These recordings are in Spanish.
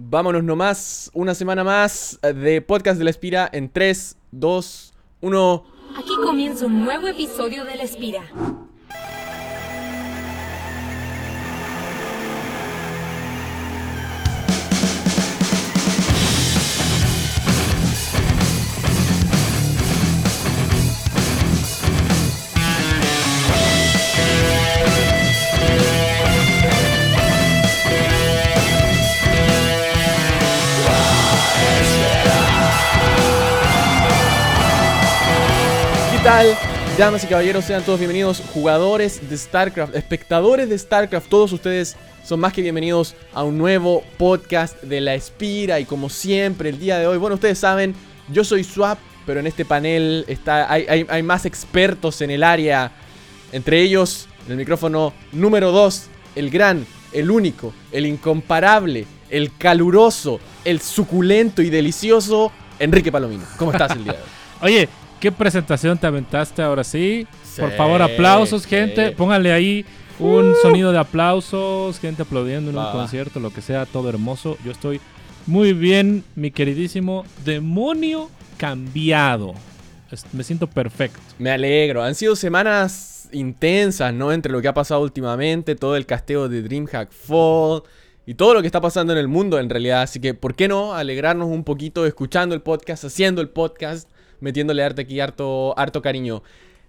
Vámonos nomás, una semana más de Podcast de la Espira en 3, 2, 1. Aquí comienza un nuevo episodio de La Espira. Damas y caballeros, sean todos bienvenidos, jugadores de StarCraft, espectadores de StarCraft, todos ustedes son más que bienvenidos a un nuevo podcast de la Espira y como siempre el día de hoy, bueno, ustedes saben, yo soy Swap, pero en este panel está, hay, hay- hay más expertos en el área, entre ellos en el micrófono número 2, el gran, el único, el incomparable, el caluroso, el suculento y delicioso Enrique Palomino. ¿Cómo estás el día de hoy? Oye, ¿qué presentación te aventaste ahora sí? Por favor, aplausos, sí. gente. Pónganle ahí un sonido de aplausos, gente aplaudiendo en un concierto, lo que sea, todo hermoso. Yo estoy muy bien, mi queridísimo demonio cambiado. Me siento perfecto. Me alegro. Han sido semanas intensas, ¿no? Entre lo que ha pasado últimamente, todo el casteo de DreamHack Fall y todo lo que está pasando en el mundo en realidad. Así que, ¿por qué no alegrarnos un poquito escuchando el podcast, haciendo el podcast, metiéndole arte aquí harto, harto cariño?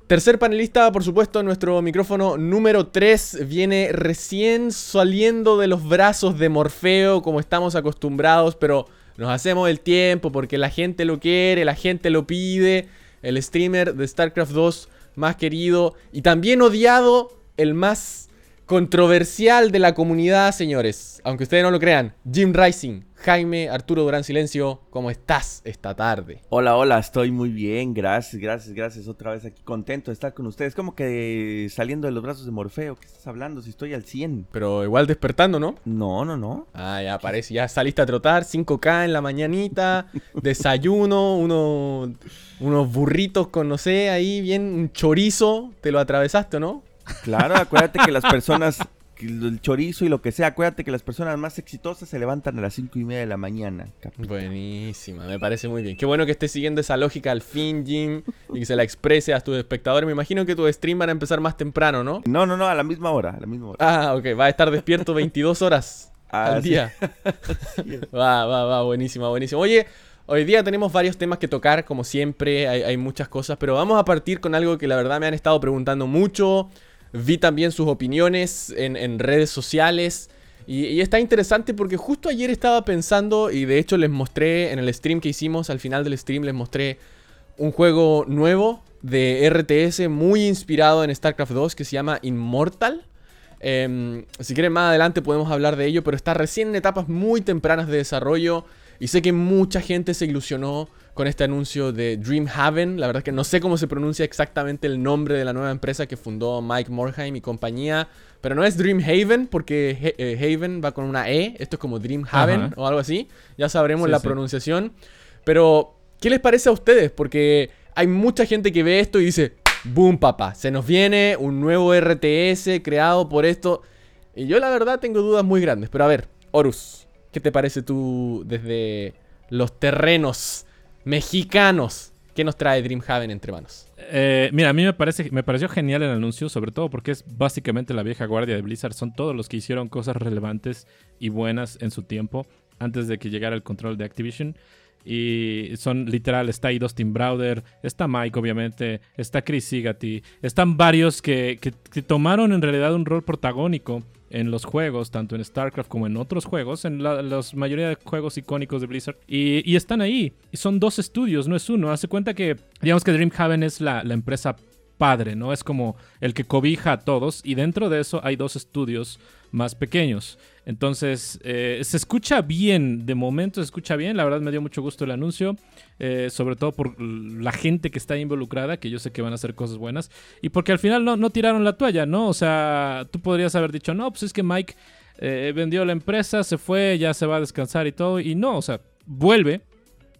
Tercer panelista, por supuesto, nuestro micrófono número 3 viene recién saliendo de los brazos de Morfeo, como estamos acostumbrados, pero nos hacemos el tiempo porque la gente lo quiere, la gente lo pide. El streamer de StarCraft 2 más querido y también odiado, el más controversial de la comunidad, señores. Aunque ustedes no lo crean, Jim Rising, Jaime, Arturo Durán Silencio, ¿cómo estás esta tarde? Hola, hola, estoy muy bien, gracias, gracias, gracias. Otra vez aquí contento de estar con ustedes. Como que saliendo de los brazos de Morfeo, ¿qué estás hablando? Si estoy al 100. Pero igual despertando, ¿no? No, no, no. Ah, ya parece, ya saliste a trotar, 5K en la mañanita, desayuno, uno, unos burritos con, no sé, ahí bien, un chorizo, te lo atravesaste, ¿o ¿no? Claro, acuérdate que las personas, el chorizo y lo que sea, acuérdate que las personas más exitosas se levantan a las cinco y media de la mañana. capi. Buenísima, me parece muy bien. Qué bueno que estés siguiendo esa lógica al fin, Jim, y que se la exprese a tus espectadores. Me imagino que tu stream van a empezar más temprano, ¿no? No, no, no, a la misma hora, a la misma hora. Ah, ok, va a estar despierto 22 horas Ah, al sí. día. Va, va, va, buenísima, buenísima. Oye, hoy día tenemos varios temas que tocar, como siempre, hay, hay muchas cosas, pero vamos a partir con algo que la verdad me han estado preguntando mucho. Vi también sus opiniones en, redes sociales. Y, y está interesante porque justo ayer estaba pensando, y de hecho les mostré en el stream que hicimos, al final del stream les mostré un juego nuevo de RTS muy inspirado en StarCraft 2 que se llama Immortal. Em, si quieren más adelante podemos hablar de ello, pero está recién en etapas muy tempranas de desarrollo y sé que mucha gente se ilusionó con este anuncio de Dreamhaven. La verdad es que no sé cómo se pronuncia exactamente el nombre de la nueva empresa que fundó Mike Morhaime y compañía, pero no es Dreamhaven porque He- eh, Haven va con una E, esto es como Dreamhaven Ajá. o algo así. Ya sabremos Sí, la sí. pronunciación. Pero, ¿qué les parece a ustedes? Porque hay mucha gente que ve esto y dice, boom papá, se nos viene un nuevo RTS creado por esto. Y yo la verdad tengo dudas muy grandes. Pero a ver, Horus, ¿qué te parece tú desde los terrenos mexicanos? ¿Qué nos trae Dreamhaven entre manos? Eh, mira, a mí me, parece, me pareció genial el anuncio, sobre todo porque es básicamente la vieja guardia de Blizzard. Son todos los que hicieron cosas relevantes y buenas en su tiempo, antes de que llegara el control de Activision. Y son literal, está ahí Dustin Browder, está Mike obviamente, está Chris Sigati, están varios que, que- que tomaron en realidad un rol protagónico en los juegos, tanto en StarCraft como en otros juegos, en la mayoría de juegos icónicos de Blizzard. Y, están ahí. Son dos estudios, no es uno. Hace cuenta que, digamos que Dreamhaven es la, la empresa padre, ¿no? Es como el que cobija a todos. Y dentro de eso hay dos estudios más pequeños. Entonces, eh, se escucha bien, de momento se escucha bien. La verdad me dio mucho gusto el anuncio, eh, sobre todo por la gente que está involucrada, que yo sé que van a hacer cosas buenas. Y porque al final no, no tiraron la toalla, ¿no? O sea, tú podrías haber dicho, no, pues es que Mike eh, vendió la empresa, se fue, ya se va a descansar y todo. Y no, o sea, vuelve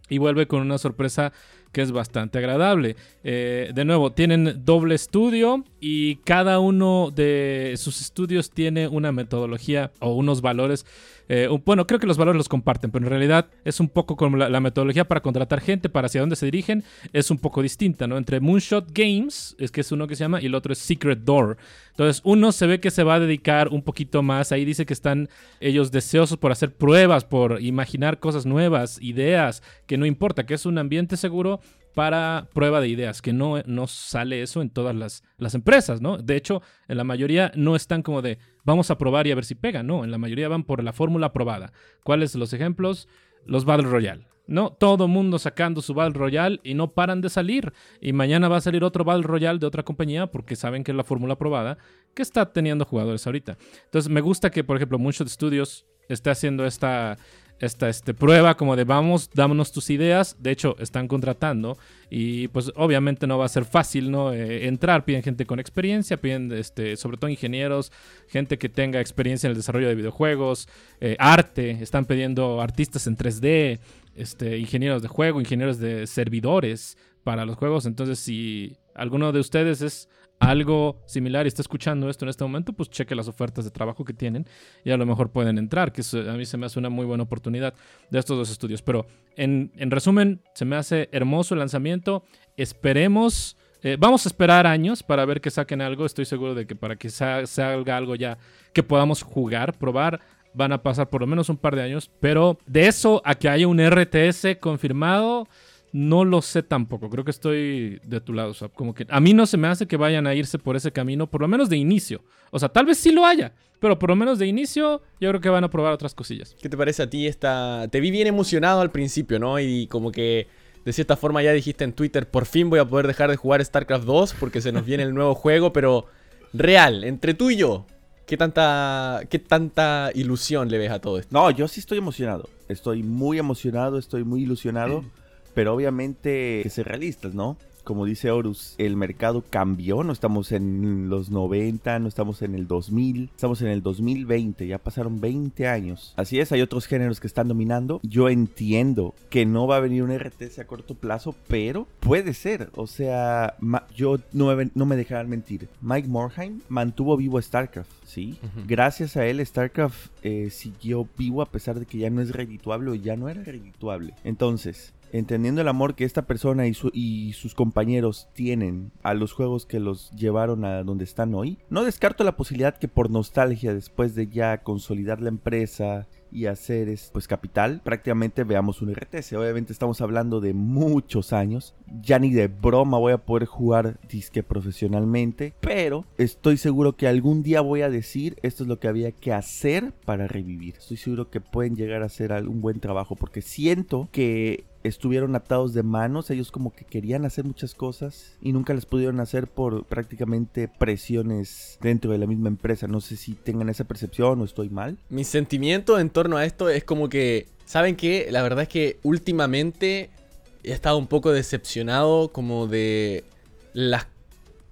y vuelve con una sorpresa que es bastante agradable. Eh, de nuevo, tienen doble estudio y cada uno de sus estudios tiene una metodología o unos valores eh, bueno, creo que los valores los comparten, pero en realidad es un poco como la, metodología para contratar gente, para hacia dónde se dirigen, es un poco distinta, ¿no? Entre Moonshot Games, es que es uno que se llama, y el otro es Secret Door. Entonces, uno se ve que se va a dedicar un poquito más, ahí dice que están ellos deseosos por hacer pruebas, por imaginar cosas nuevas, ideas, que no importa, que es un ambiente seguro para prueba de ideas, que no, no sale eso en todas las, las, empresas, ¿no? De hecho, en la mayoría no están como de vamos a probar y a ver si pega, no, en la mayoría van por la fórmula probada. ¿Cuáles los ejemplos? Los Battle Royale. No, todo mundo sacando su Battle Royale y no paran de salir. Y mañana va a salir otro Battle Royale de otra compañía porque saben que es la fórmula probada que está teniendo jugadores ahorita. Entonces me gusta que, por ejemplo, muchos estudios esté haciendo esta, esta este, prueba como de vamos, dámonos tus ideas. De hecho, están contratando y pues obviamente no va a ser fácil no eh, entrar. Piden gente con experiencia, piden este, sobre todo ingenieros, gente que tenga experiencia en el desarrollo de videojuegos, eh, arte. Están pidiendo artistas en 3D, este, ingenieros de juego, ingenieros de servidores para los juegos. Entonces, si alguno de ustedes es algo similar y está escuchando esto en este momento, pues cheque las ofertas de trabajo que tienen y a lo mejor pueden entrar, que a mí se me hace una muy buena oportunidad de estos dos estudios. Pero en, resumen, se me hace hermoso el lanzamiento. Esperemos, eh, vamos a esperar años para ver que saquen algo. Estoy seguro de que para que salga algo ya que podamos jugar, probar, van a pasar por lo menos un par de años. Pero de eso a que haya un RTS confirmado no lo sé tampoco. Creo que estoy de tu lado. O sea, como que a mí no se me hace que vayan a irse por ese camino, por lo menos de inicio. O sea, tal vez sí lo haya, pero por lo menos de inicio yo creo que van a probar otras cosillas. ¿Qué te parece a ti esta? Te vi bien emocionado al principio, ¿no? Y como que de cierta forma ya dijiste en Twitter, por fin voy a poder dejar de jugar StarCraft 2 porque se nos viene el nuevo juego, pero real, entre tú y yo, ¿qué tanta, qué tanta ilusión le ves a todo esto? No, yo sí estoy emocionado. Estoy muy emocionado, estoy muy ilusionado. Pero obviamente que ser realistas, ¿no? Como dice Horus, el mercado cambió, no estamos en los 90, no estamos en el 2000, estamos en el 2020, ya pasaron 20 años. Así es, hay otros géneros que están dominando. Yo entiendo que no va a venir un RTS a corto plazo, pero puede ser. O sea, yo no me, no me dejarán mentir. Mike Morheim mantuvo vivo a StarCraft, ¿sí? Gracias a él, StarCraft eh, siguió vivo a pesar de que ya no es redituable o ya no era redituable. Entonces, entendiendo el amor que esta persona y, y, sus compañeros tienen a los juegos que los llevaron a donde están hoy, no descarto la posibilidad que por nostalgia, después de ya consolidar la empresa y hacer pues capital, prácticamente veamos un RTS. Obviamente estamos hablando de muchos años. Ya ni de broma voy a poder jugar disque profesionalmente, pero estoy seguro que algún día voy a decir esto es lo que había que hacer para revivir. Estoy seguro que pueden llegar a hacer un buen trabajo porque siento que estuvieron atados de manos, ellos como que querían hacer muchas cosas y nunca las pudieron hacer por prácticamente presiones dentro de la misma empresa. No sé si tengan esa percepción o estoy mal. Mi sentimiento en torno a esto es como que, ¿saben qué? La verdad es que últimamente he estado un poco decepcionado como de las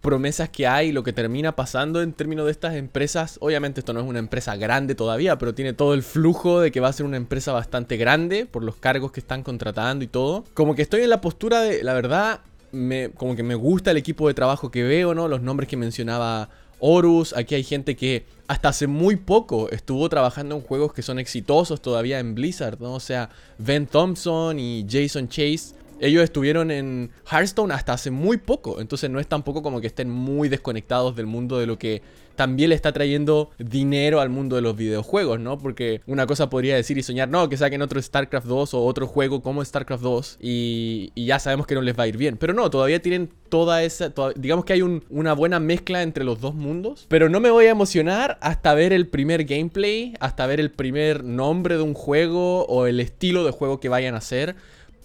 promesas que hay, lo que termina pasando en términos de estas empresas. Obviamente esto no es una empresa grande todavía, pero tiene todo el flujo de que va a ser una empresa bastante grande por los cargos que están contratando y todo. Como que estoy en la postura de, la verdad, me, como que me gusta el equipo de trabajo que veo, ¿no? Los nombres que mencionaba Horus, aquí hay gente que hasta hace muy poco estuvo trabajando en juegos que son exitosos todavía en Blizzard, ¿no? O sea, Ben Thompson y Jason Chase ellos estuvieron en Hearthstone hasta hace muy poco, entonces no es tampoco como que estén muy desconectados del mundo de lo que también le está trayendo dinero al mundo de los videojuegos, ¿no? Porque una cosa podría decir y soñar, no, que saquen otro StarCraft 2 o otro juego como StarCraft 2 y, ya sabemos que no les va a ir bien. Pero no, todavía tienen toda esa, digamos que hay una buena mezcla entre los dos mundos. Pero no me voy a emocionar hasta ver el primer gameplay, hasta ver el primer nombre de un juego o el estilo de juego que vayan a hacer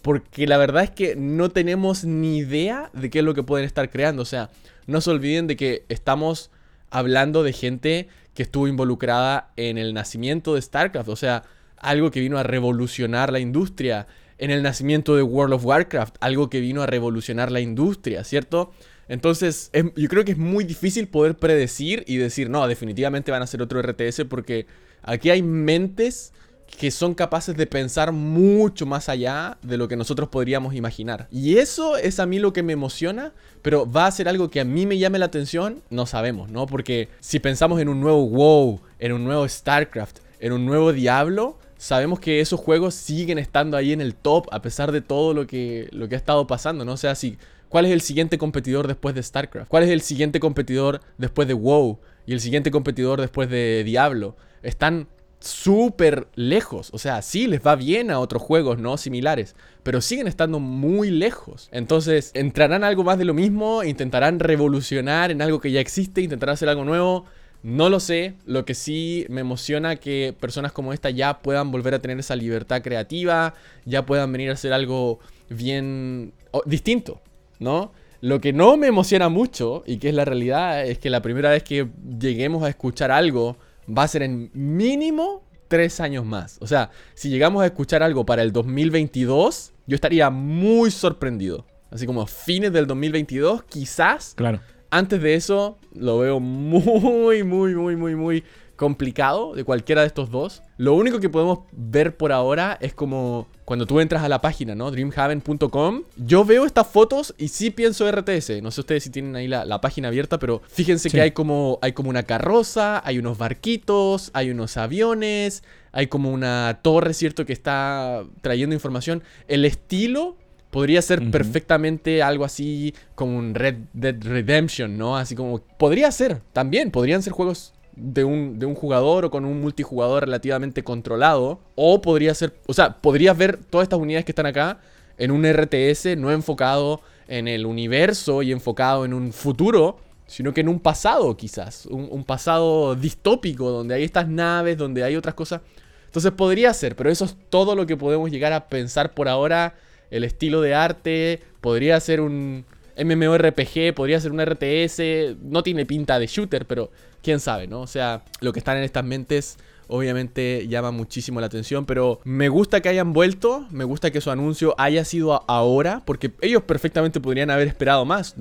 porque la verdad es que no tenemos ni idea de qué es lo que pueden estar creando. O sea, no se olviden de que estamos hablando de gente que estuvo involucrada en el nacimiento de StarCraft. O sea, algo que vino a revolucionar la industria. En el nacimiento de World of Warcraft, algo que vino a revolucionar la industria, ¿cierto? Entonces, yo creo que es muy difícil poder predecir y decir, no, definitivamente van a ser otro RTS porque aquí hay mentes que son capaces de pensar mucho más allá de lo que nosotros podríamos imaginar. Y eso es a mí lo que me emociona, pero va a ser algo que a mí me llame la atención, no sabemos, ¿no? Porque si pensamos en un nuevo WoW, en un nuevo StarCraft, en un nuevo Diablo, sabemos que esos juegos siguen estando ahí en el top a pesar de todo lo que, lo que ha estado pasando, ¿no? O sea, si, ¿cuál es el siguiente competidor después de StarCraft? ¿Cuál es el siguiente competidor después de WoW? Y el siguiente competidor después de Diablo. Están súper lejos. O sea, sí les va bien a otros juegos, ¿no? Similares. Pero siguen estando muy lejos. Entonces, ¿entrarán algo más de lo mismo? ¿Intentarán revolucionar en algo que ya existe? ¿Intentarán hacer algo nuevo? No lo sé. Lo que sí me emociona que personas como esta ya puedan volver a tener esa libertad creativa. Ya puedan venir a hacer algo bien distinto, ¿no? Lo que no me emociona mucho y que es la realidad es que la primera vez que lleguemos a escuchar algo va a ser en mínimo tres años más. O sea, si llegamos a escuchar algo para el 2022, yo estaría muy sorprendido. Así como fines del 2022, quizás. Claro. Antes de eso, lo veo muy, muy, muy, muy, muy complicado de cualquiera de estos dos. Lo único que podemos ver por ahora es como cuando tú entras a la página, ¿no? Dreamhaven.com. Yo veo estas fotos y sí pienso RTS. No sé ustedes si tienen ahí la, página abierta, pero fíjense que hay como, hay como una carroza, hay unos barquitos, hay unos aviones, hay como una torre, ¿cierto? Que está trayendo información. El estilo Podría ser perfectamente algo así como un Red Dead Redemption, ¿no? Así como... Podría ser, también. Podrían ser juegos de un, de un jugador o con un multijugador relativamente controlado. O podría ser, o sea, podrías ver todas estas unidades que están acá en un RTS no enfocado en el universo y enfocado en un futuro, sino que en un pasado quizás, un, pasado distópico donde hay estas naves, donde hay otras cosas. Entonces podría ser, pero eso es todo lo que podemos llegar a pensar por ahora. El estilo de arte podría ser un MMORPG, podría ser un RTS, no tiene pinta de shooter, pero quién sabe, ¿no? O sea, lo que están en estas mentes obviamente llama muchísimo la atención, pero me gusta que hayan vuelto, me gusta que su anuncio haya sido ahora, porque ellos perfectamente podrían haber esperado más,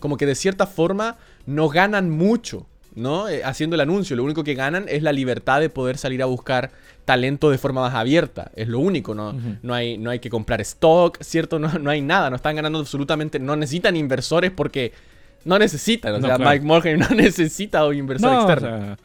como que de cierta forma no ganan mucho, ¿no? Eh, haciendo el anuncio, lo único que ganan es la libertad de poder salir a buscar talento de forma más abierta, es lo único, ¿no? no, hay, no hay que comprar stock, ¿cierto? No, no hay nada, no están ganando absolutamente, no necesitan inversores porque no necesitan, o sea, Mike Morgan no necesita un inversor externo.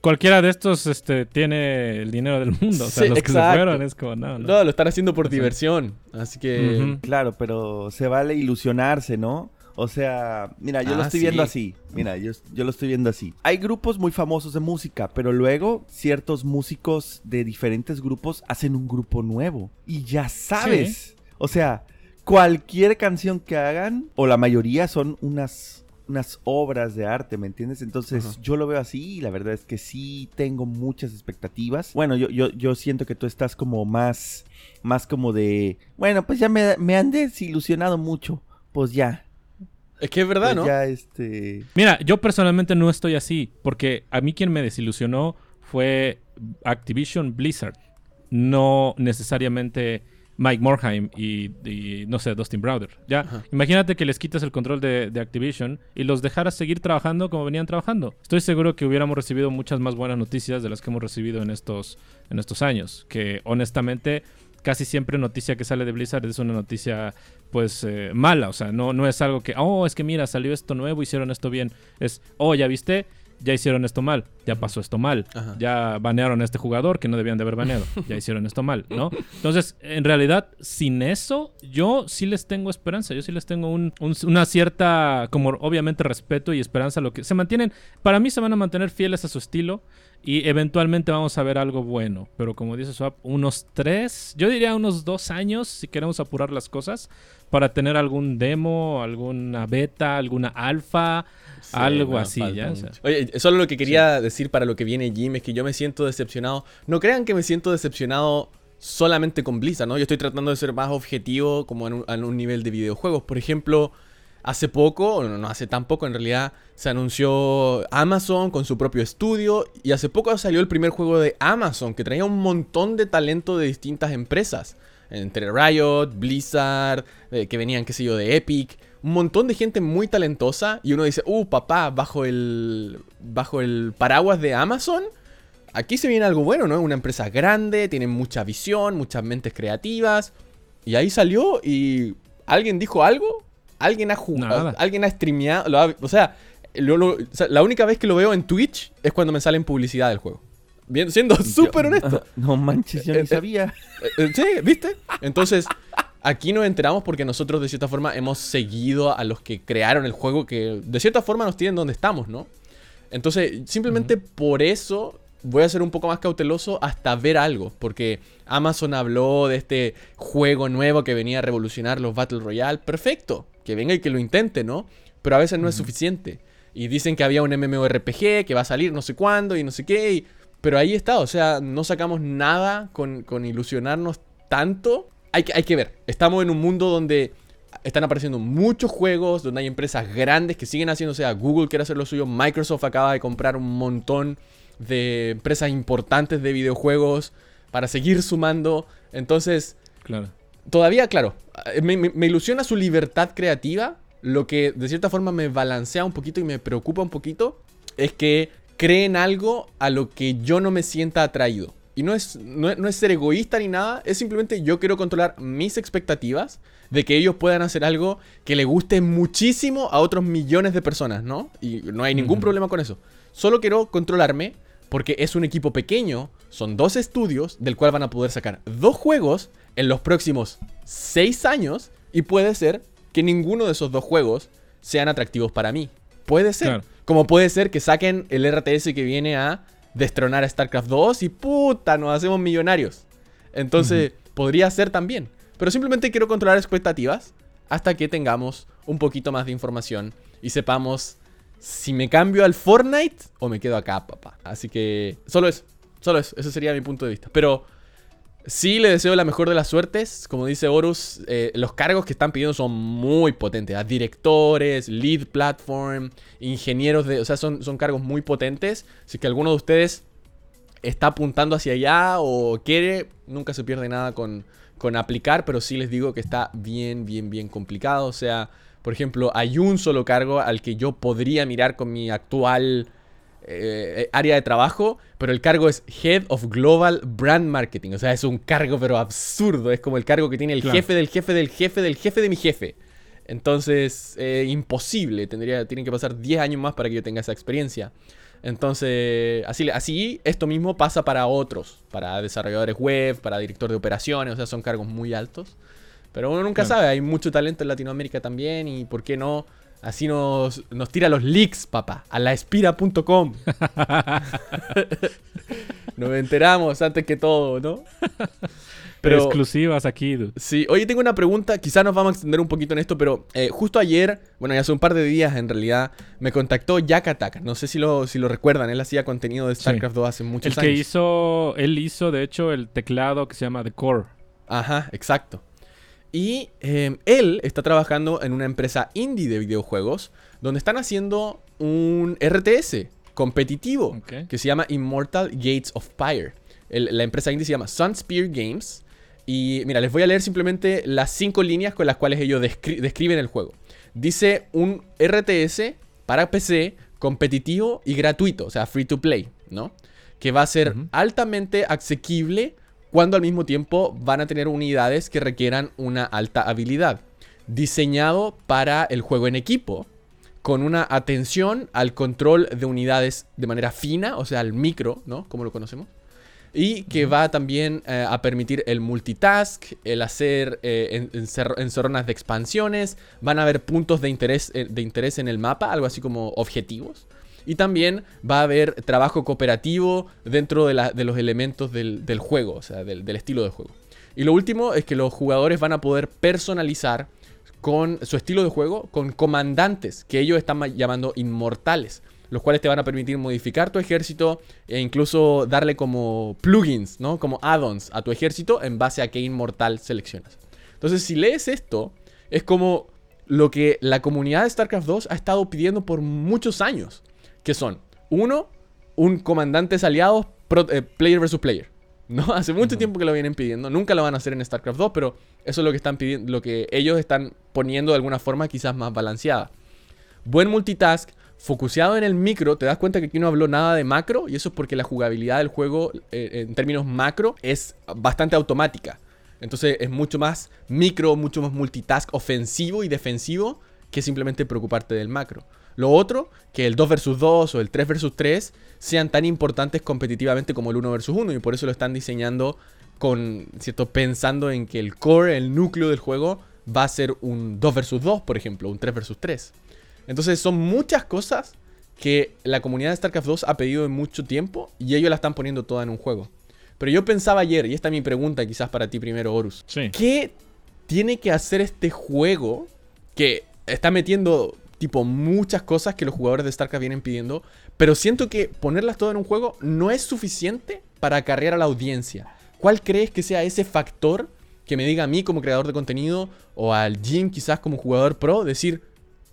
cualquiera de estos este, tiene el dinero del mundo. O sea, los que se fueron es como, no, no. lo están haciendo por diversión. Así que. Claro, pero se vale ilusionarse, ¿no? O sea, mira, yo lo ah, estoy viendo así. Mira, yo, yo, lo estoy viendo así. Hay grupos muy famosos de música, pero luego ciertos músicos de diferentes grupos hacen un grupo nuevo. Y ya sabes. O sea, cualquier canción que hagan, o la mayoría son unas unas obras de arte, ¿me entiendes? Entonces yo lo veo así y la verdad es que sí tengo muchas expectativas. Bueno, yo, yo, yo siento que tú estás como más, más como de, bueno, pues ya me, me han desilusionado mucho, pues ya. Es que es verdad, pues ¿no? Ya este... Mira, yo personalmente no estoy así, porque a mí quien me desilusionó fue Activision Blizzard, no necesariamente Mike Morheim y, no sé, Dustin Browder. Ya, imagínate que les quitas el control de, Activision y los dejaras seguir trabajando como venían trabajando. Estoy seguro que hubiéramos recibido muchas más buenas noticias de las que hemos recibido en estos, en estos años. Que honestamente, casi siempre noticia que sale de Blizzard es una noticia pues eh, mala. O sea, no, no es algo que, oh, es que mira, salió esto nuevo, hicieron esto bien. Es, oh, ya viste ya hicieron esto mal, ya pasó esto mal, ya banearon a este jugador que no debían de haber baneado, ya hicieron esto mal, ¿no? Entonces, en realidad, sin eso, yo sí les tengo esperanza, yo sí les tengo una cierta, como obviamente respeto y esperanza, lo que se mantienen, para mí se van a mantener fieles a su estilo y eventualmente vamos a ver algo bueno, pero como dice Swap, unos tres, yo diría unos dos años si queremos apurar las cosas para tener algún demo, alguna beta, alguna alfa, algo así, ya. Oye, solo lo que quería decir para lo que viene Jim es que yo me siento decepcionado. No crean que me siento decepcionado solamente con Blizzard, ¿no? Yo estoy tratando de ser más objetivo como en un, nivel de videojuegos. Por ejemplo, hace poco, no, no hace tan poco en realidad, se anunció Amazon con su propio estudio y hace poco salió el primer juego de Amazon que traía un montón de talento de distintas empresas. Entre Riot, Blizzard, eh, que venían, qué sé yo, de Epic un montón de gente muy talentosa y uno dice, uh, papá, bajo el, bajo el paraguas de Amazon, aquí se viene algo bueno, ¿no? Una empresa grande, tiene mucha visión, muchas mentes creativas. Y ahí salió y alguien dijo algo, alguien ha jugado, Nada. alguien ha streameado, lo ha- o, sea, lo- lo- o sea, la única vez que lo veo en Twitch es cuando me salen publicidad del juego. Bien, siendo súper honesto. No manches, yo Eh, eh, ni sabía. Eh, eh, Sí, ¿viste? Entonces, aquí nos enteramos porque nosotros de cierta forma hemos seguido a los que crearon el juego que de cierta forma nos tienen donde estamos, ¿no? Entonces, simplemente por eso voy a ser un poco más cauteloso hasta ver algo, porque Amazon habló de este juego nuevo que venía a revolucionar los Battle Royale, perfecto, que venga y que lo intente, ¿no? Pero a veces no es suficiente. Y dicen que había un MMORPG que va a salir no sé cuándo y no sé qué, y- pero ahí está, o sea, no sacamos nada con, con ilusionarnos tanto. Hay que, hay que ver, estamos en un mundo donde están apareciendo muchos juegos, donde hay empresas grandes que siguen haciendo, o sea, Google quiere hacer lo suyo, Microsoft acaba de comprar un montón de empresas importantes de videojuegos para seguir sumando. Entonces, Claro. todavía, claro, me, me- me ilusiona su libertad creativa. Lo que de cierta forma me balancea un poquito y me preocupa un poquito es que creen algo a lo que yo no me sienta atraído. Y no es, no, es- no es ser egoísta ni nada, es simplemente yo quiero controlar mis expectativas de que ellos puedan hacer algo que le guste muchísimo a otros millones de personas, ¿no? Y no hay ningún problema con eso. Solo quiero controlarme porque es un equipo pequeño, son dos estudios del cual van a poder sacar dos juegos en los próximos seis años y puede ser que ninguno de esos dos juegos sean atractivos para mí. Puede ser. Claro. Como puede ser que saquen el RTS que viene a destronar a StarCraft 2 y puta, nos hacemos millonarios. Entonces, podría ser también. Pero simplemente quiero controlar expectativas hasta que tengamos un poquito más de información y sepamos si me cambio al Fortnite o me quedo acá, papá. Así que solo eso, solo eso, ese sería mi punto de vista. Pero sí le deseo la mejor de las suertes. Como dice Horus, eh, los cargos que están pidiendo son muy potentes. ¿ah? Directores, lead platform, ingenieros de... O sea, son, son cargos muy potentes. Así que alguno de ustedes está apuntando hacia allá o quiere, nunca se pierde nada con, con aplicar, pero sí les digo que está bien, bien, bien complicado. O sea, por ejemplo, hay un solo cargo al que yo podría mirar con mi actual eh, área de trabajo, pero el cargo es Head of Global Brand Marketing. O sea, es un cargo pero absurdo. Es como el cargo que tiene el Claro. jefe del jefe del jefe del jefe de mi jefe. Entonces, eh, imposible. Tendría, tienen que pasar 10 años más para que yo tenga esa experiencia. Entonces, así, así esto mismo pasa para otros, para desarrolladores web, para director de operaciones, o sea, son cargos muy altos. Pero uno nunca Claro. sabe, hay mucho talento en Latinoamérica también y por qué no, así nos, nos tira los leaks, papá, a laespira.com. nos enteramos antes que todo, ¿no? Pero exclusivas aquí, dude. Sí, oye, tengo una pregunta, quizás nos vamos a extender un poquito en esto, pero eh, justo ayer, bueno, ya hace un par de días en realidad, me contactó Yakataka. No sé si lo, si lo recuerdan, él hacía contenido de StarCraft 2 hace muchos El que años. hizo, él hizo de hecho el teclado que se llama The Core. Ajá, exacto. Y eh, él está trabajando en una empresa indie de videojuegos donde están haciendo un RTS competitivo que se llama Immortal Gates of Fire. El- la empresa indie se llama Sunspear Games. Y mira, les voy a leer simplemente las cinco líneas con las cuales ellos descri- describen el juego. Dice un RTS para PC competitivo y gratuito, o sea, free to play, ¿no? Que va a ser altamente asequible cuando al mismo tiempo van a tener unidades que requieran una alta habilidad. Diseñado para el juego en equipo, con una atención al control de unidades de manera fina, o sea, al micro, ¿no? Como lo conocemos. Y que va también eh, a permitir el multitask, el hacer eh, en- encer- encerronas de expansiones. Van a haber puntos de interés, eh, de interés en el mapa, algo así como objetivos. Y también va a haber trabajo cooperativo dentro de, de los elementos del, del juego, o sea, del, del estilo de juego. Y lo último es que los jugadores van a poder personalizar con su estilo de juego con comandantes que ellos están ma- llamando inmortales, los cuales te van a permitir modificar tu ejército e incluso darle como plugins, ¿no? Como add-ons a tu ejército en base a qué inmortal seleccionas. Entonces, si lees esto, es como lo que la comunidad de StarCraft 2 ha estado pidiendo por muchos años, que son, uno, un comandantes aliados pro- eh, player versus player. ¿no? Hace mucho tiempo que lo vienen pidiendo. Nunca lo van a hacer en StarCraft 2, pero eso es lo que están pidiendo, lo que ellos están poniendo de alguna forma quizás más balanceada. Buen multitask, focuseado en el micro, te das cuenta que aquí no habló nada de macro y eso es porque la jugabilidad del juego eh, en términos macro es bastante automática. Entonces es mucho más micro, mucho más multitask ofensivo y defensivo que simplemente preocuparte del macro. Lo otro, que el 2 vs 2 o el 3 vs 3 sean tan importantes competitivamente como el 1 vs 1 y por eso lo están diseñando con, ¿cierto? Pensando en que el core, el núcleo del juego va a ser un 2 vs 2, por ejemplo, un 3 vs 3. Entonces son muchas cosas que la comunidad de StarCraft 2 ha pedido en mucho tiempo y ellos la están poniendo toda en un juego. Pero yo pensaba ayer, y esta es mi pregunta quizás para ti primero, Horus. ¿Qué tiene que hacer este juego que está metiendo tipo muchas cosas que los jugadores de StarCraft vienen pidiendo, pero siento que ponerlas todas en un juego no es suficiente para acarrear a la audiencia. ¿Cuál crees que sea ese factor que me diga a mí como creador de contenido o al Jim quizás como jugador pro decir,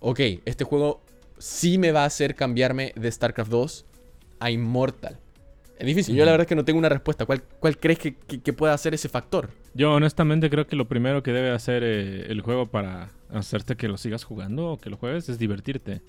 ok, este juego sí me va a hacer cambiarme de StarCraft 2 a Immortal? Es difícil. Yo la verdad es que no tengo una respuesta. ¿Cuál, cuál crees que, que, pueda ser ese factor? Yo honestamente creo que lo primero que debe hacer eh, el juego para hacerte que lo sigas jugando o que lo juegues es divertirte.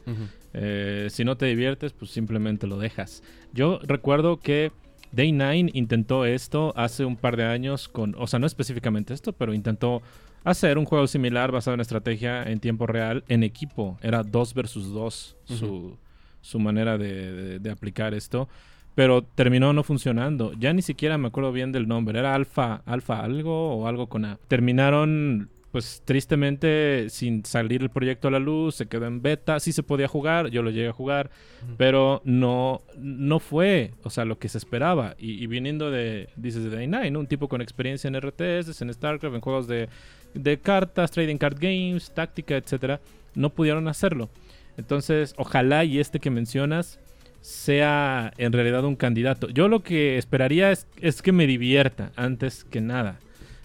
Eh, si no te diviertes, pues simplemente lo dejas. Yo recuerdo que Day 9 intentó esto hace un par de años con, o sea, no específicamente esto, pero intentó hacer un juego similar basado en estrategia en tiempo real en equipo. Era 2 versus 2 su, su, manera de, de aplicar esto pero terminó no funcionando. Ya ni siquiera me acuerdo bien del nombre. Era Alfa, Alfa algo o algo con A. Terminaron pues tristemente sin salir el proyecto a la luz, se quedó en beta, sí se podía jugar, yo lo llegué a jugar, pero no, no fue, o sea, lo que se esperaba. Y, viniendo de, dices, de Day9, un tipo con experiencia en RTS, en StarCraft, en juegos de, de cartas, trading card games, táctica, etcétera, no pudieron hacerlo. Entonces, ojalá y este que mencionas sea en realidad un candidato. Yo lo que esperaría es, es que me divierta antes que nada.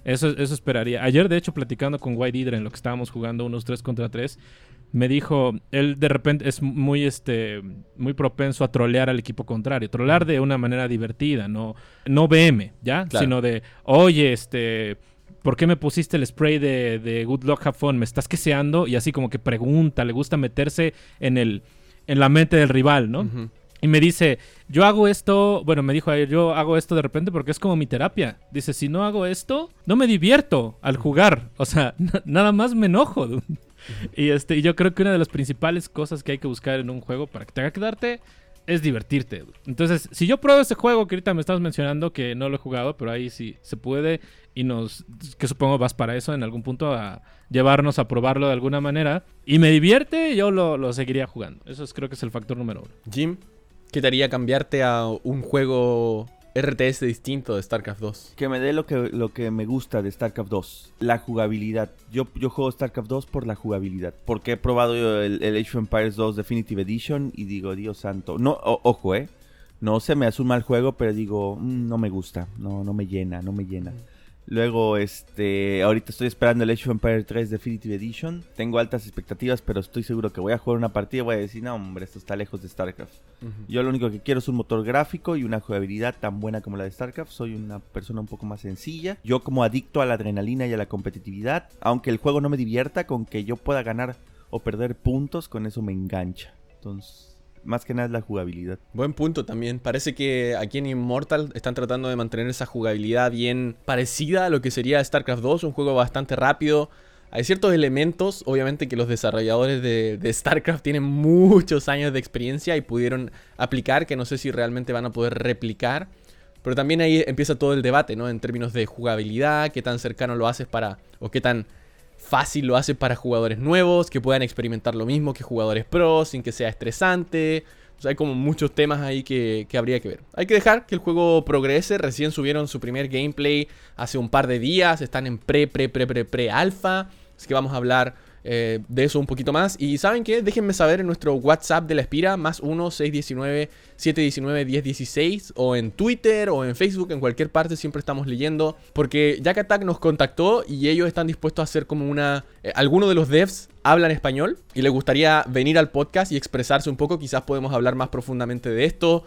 Eso, eso esperaría. Ayer, de hecho, platicando con White Hydra en lo que estábamos jugando unos 3 contra 3, me dijo, él de repente es muy, este, muy propenso a trolear al equipo contrario. Trolear de una manera divertida, no, no BM, ¿ya? Sino de, oye, este... ¿Por qué me pusiste el spray de, de Good Luck Have Fun? ¿Me estás queseando? Y así como que pregunta, le gusta meterse en el en la mente del rival, ¿no? Y me dice, yo hago esto, bueno, me dijo ayer, yo hago esto de repente porque es como mi terapia. Dice, si no hago esto, no me divierto al jugar. O sea, nada más me enojo. y este, yo creo que una de las principales cosas que hay que buscar en un juego para que te haga quedarte es divertirte. Entonces, si yo pruebo ese juego que ahorita me estás mencionando, que no lo he jugado, pero ahí sí se puede y nos, que supongo vas para eso en algún punto a llevarnos a probarlo de alguna manera y me divierte, yo lo, lo seguiría jugando. Eso es, creo que es el factor número uno. Jim, ¿Qué te haría cambiarte a un juego RTS distinto de StarCraft 2? Que me dé lo que, lo que me gusta de StarCraft 2, la jugabilidad. Yo, yo juego StarCraft 2 por la jugabilidad, porque he probado el, el Age of Empires 2 Definitive Edition y digo, Dios santo, no, ojo, eh, no se me asuma el juego, pero digo, mm, no me gusta, no, no me llena, no me llena. Luego, este, ahorita estoy esperando el Age of Empire 3 Definitive Edition. Tengo altas expectativas, pero estoy seguro que voy a jugar una partida y voy a decir, no, hombre, esto está lejos de StarCraft. Yo lo único que quiero es un motor gráfico y una jugabilidad tan buena como la de StarCraft. Soy una persona un poco más sencilla. Yo como adicto a la adrenalina y a la competitividad, aunque el juego no me divierta, con que yo pueda ganar o perder puntos, con eso me engancha. Entonces más que nada es la jugabilidad. Buen punto también. Parece que aquí en Immortal están tratando de mantener esa jugabilidad bien parecida a lo que sería StarCraft 2, un juego bastante rápido. Hay ciertos elementos, obviamente, que los desarrolladores de, StarCraft tienen muchos años de experiencia y pudieron aplicar, que no sé si realmente van a poder replicar. Pero también ahí empieza todo el debate, ¿no? En términos de jugabilidad, qué tan cercano lo haces para, o qué tan fácil lo hace para jugadores nuevos, que puedan experimentar lo mismo que jugadores pros, sin que sea estresante. hay como muchos temas ahí que, que, habría que ver. Hay que dejar que el juego progrese. Recién subieron su primer gameplay hace un par de días. Están en pre, pre, pre, pre, pre alfa. Así que vamos a hablar eh, de eso un poquito más. Y ¿saben qué? Déjenme saber en nuestro WhatsApp de la Espira, más 1-619-719-1016, o en Twitter o en Facebook, en cualquier parte siempre estamos leyendo. Porque Jack Attack nos contactó y ellos están dispuestos a hacer como una... Eh, algunos de los devs hablan español y les gustaría venir al podcast y expresarse un poco. Quizás podemos hablar más profundamente de esto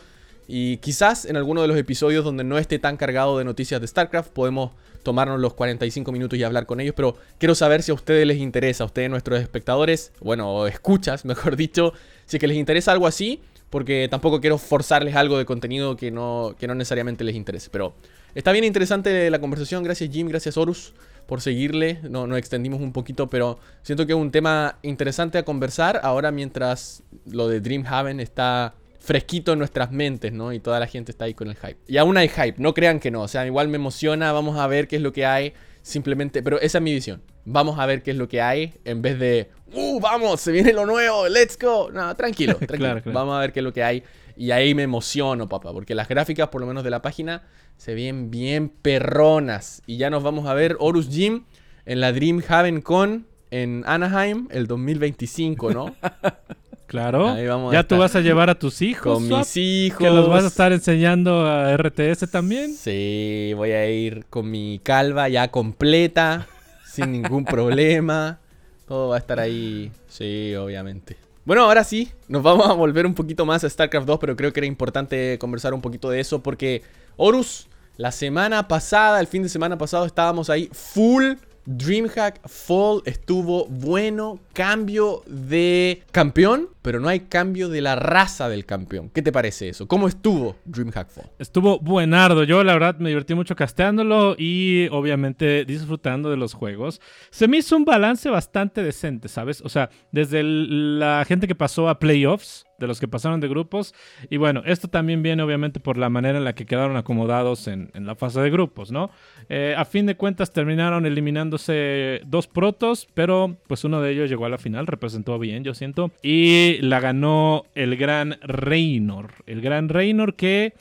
Y quizás en alguno de los episodios donde no esté tan cargado de noticias de StarCraft podemos tomarnos los 45 minutos y hablar con ellos. Pero quiero saber si a ustedes les interesa, a ustedes nuestros espectadores, bueno, escuchas, mejor dicho, si que les interesa algo así. Porque tampoco quiero forzarles algo de contenido que no, que no necesariamente les interese. Pero está bien interesante la conversación. Gracias Jim, gracias Horus por seguirle. No, nos extendimos un poquito, pero siento que es un tema interesante a conversar ahora mientras lo de Dreamhaven está fresquito en nuestras mentes, ¿no? Y toda la gente está ahí con el hype. Y aún hay hype, no crean que no. O sea, igual me emociona, vamos a ver qué es lo que hay. Simplemente, pero esa es mi visión. Vamos a ver qué es lo que hay en vez de, ¡uh, vamos! Se viene lo nuevo, ¡let's go! No, tranquilo, tranquilo. Claro, claro. Vamos a ver qué es lo que hay. Y ahí me emociono, papá, porque las gráficas, por lo menos de la página, se ven bien perronas. Y ya nos vamos a ver Horus Gym en la Dreamhaven Con en Anaheim el 2025, ¿no? Claro. Ahí vamos a ya tú vas a llevar a tus hijos. Con Swap, mis hijos. Que los vas a estar enseñando a RTS también. Sí, voy a ir con mi calva ya completa, sin ningún problema. Todo va a estar ahí. Sí, obviamente. Bueno, ahora sí, nos vamos a volver un poquito más a StarCraft 2, pero creo que era importante conversar un poquito de eso porque Horus, la semana pasada, el fin de semana pasado, estábamos ahí full DreamHack Fall estuvo bueno, cambio de campeón, pero no hay cambio de la raza del campeón. ¿Qué te parece eso? ¿Cómo estuvo DreamHack Fall? Estuvo buenardo. Yo, la verdad, me divertí mucho casteándolo y obviamente disfrutando de los juegos. Se me hizo un balance bastante decente, ¿sabes? O sea, desde la gente que pasó a playoffs, de los que pasaron de grupos. Y bueno, esto también viene obviamente por la manera en la que quedaron acomodados en, en la fase de grupos, ¿no? Eh, a fin de cuentas terminaron eliminándose dos protos, pero pues uno de ellos llegó a la final, representó bien, yo siento. Y la ganó el gran Reynor. El gran Reynor que